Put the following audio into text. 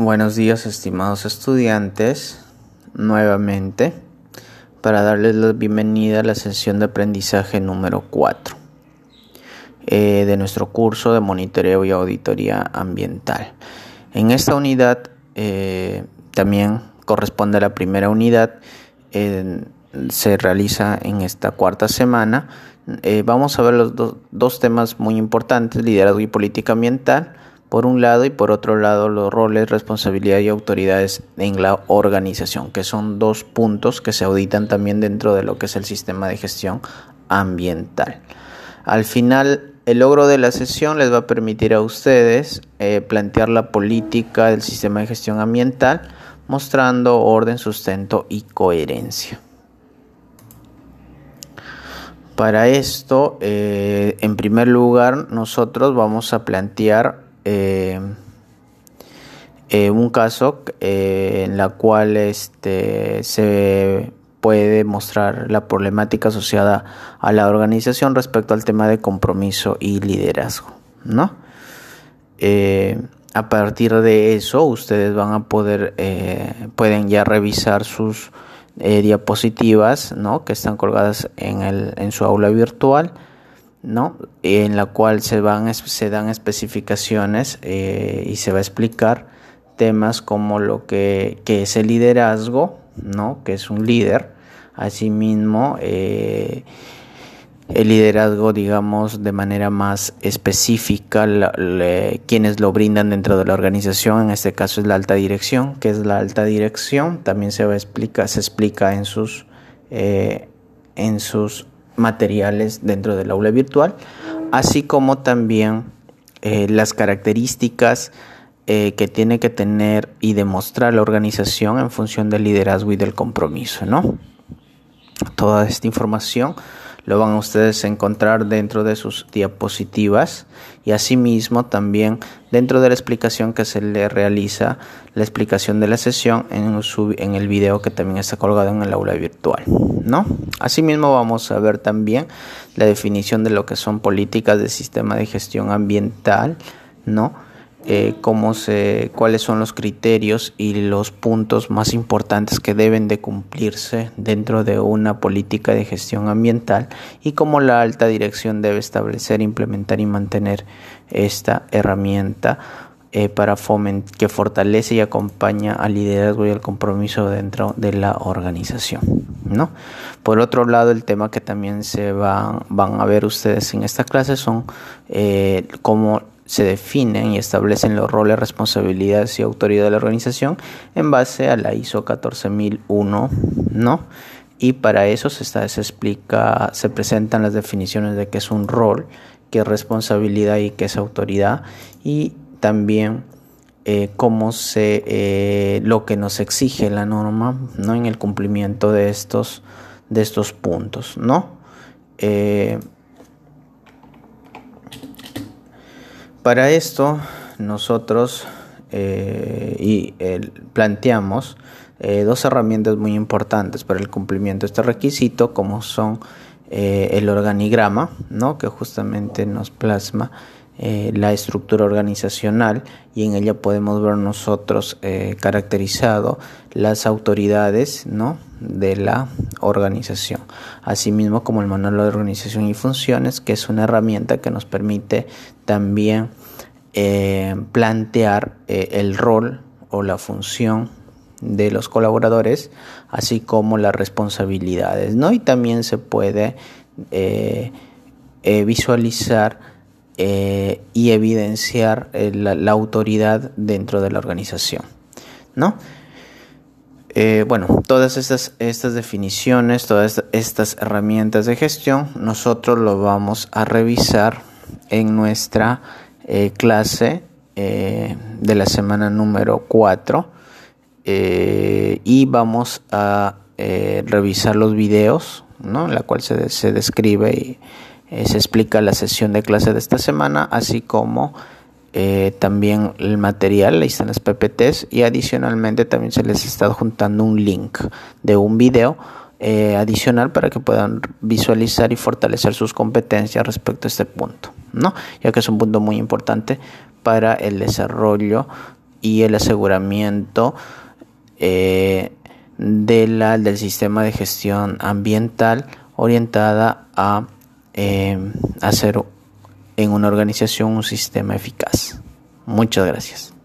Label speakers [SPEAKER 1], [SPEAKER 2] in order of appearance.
[SPEAKER 1] Buenos días estimados estudiantes, nuevamente para darles la bienvenida a la sesión de aprendizaje número 4 eh, de nuestro curso de monitoreo y auditoría ambiental. En esta unidad eh, también corresponde a la primera unidad, se realiza en esta cuarta semana. Eh, vamos a ver los dos temas muy importantes, liderazgo y política ambiental por un lado y por otro lado los roles, responsabilidad y autoridades en la organización, que son dos puntos que se auditan también dentro de lo que es el sistema de gestión ambiental. Al final, el logro de la sesión les va a permitir a ustedes eh, plantear la política del sistema de gestión ambiental, mostrando orden, sustento y coherencia. Para esto, eh, en primer lugar, nosotros vamos a plantear eh, eh, un caso eh, en la cual este, se puede mostrar la problemática asociada a la organización respecto al tema de compromiso y liderazgo, ¿no? a partir de eso, ustedes van a poder, pueden ya revisar sus diapositivas, ¿no? Que están colgadas en, el, en su aula virtual ¿no? en la cual se, van, se dan especificaciones eh, y se va a explicar temas como lo que, es el liderazgo, ¿no? que es un líder, asimismo eh, el liderazgo, digamos, de manera más específica, quienes lo brindan dentro de la organización, en este caso es la alta dirección, que es la alta dirección, también se va a explicar, se explica en sus, eh, en sus materiales dentro del aula virtual, así como también eh, las características eh, que tiene que tener y demostrar la organización en función del liderazgo y del compromiso, ¿no? Toda esta información lo van a ustedes a encontrar dentro de sus diapositivas y asimismo también dentro de la explicación que se le realiza la explicación de la sesión en, en el video que también está colgado en el aula virtual ¿no? asimismo vamos a ver también la definición de lo que son políticas de sistema de gestión ambiental no eh, cómo se, cuáles son los criterios y los puntos más importantes que deben de cumplirse dentro de una política de gestión ambiental y cómo la alta dirección debe establecer, implementar y mantener esta herramienta eh, para que fortalece y acompaña al liderazgo y al compromiso dentro de la organización. ¿no? Por otro lado, el tema que también se van, van a ver ustedes en esta clase son eh, cómo se definen y establecen los roles, responsabilidades y autoridad de la organización en base a la ISO 14001, ¿no? Y para eso se, explica, se presentan las definiciones de qué es un rol, qué es responsabilidad y qué es autoridad y también eh, cómo se eh, lo que nos exige la norma, ¿no? En el cumplimiento de estos de estos puntos, ¿no? Eh, Para esto nosotros eh, y, planteamos eh, dos herramientas muy importantes para el cumplimiento de este requisito, como son eh, el organigrama, ¿no? que justamente nos plasma la estructura organizacional y en ella podemos ver nosotros caracterizado las autoridades ¿no? de la organización, asimismo como el manual de organización y funciones, que es una herramienta que nos permite también eh, plantear eh, el rol o la función de los colaboradores, así como las responsabilidades, ¿no? Y también se puede eh, y evidenciar la, la, autoridad dentro de la organización, ¿no? bueno, todas estas, estas definiciones, todas estas herramientas de gestión, nosotros lo vamos a revisar en nuestra eh, clase eh, de la semana número 4 eh, y vamos a revisar los videos, ¿no? en la cual se, se describe y se explica la sesión de clase de esta semana, así como también el material, ahí están las PPTs y adicionalmente también se les está juntando un link de un video adicional para que puedan visualizar y fortalecer sus competencias respecto a este punto. ¿no? ya que es un punto muy importante para el desarrollo y el aseguramiento eh, de la, del sistema de gestión ambiental orientada a eh, hacer en una organización un sistema eficaz. Muchas gracias.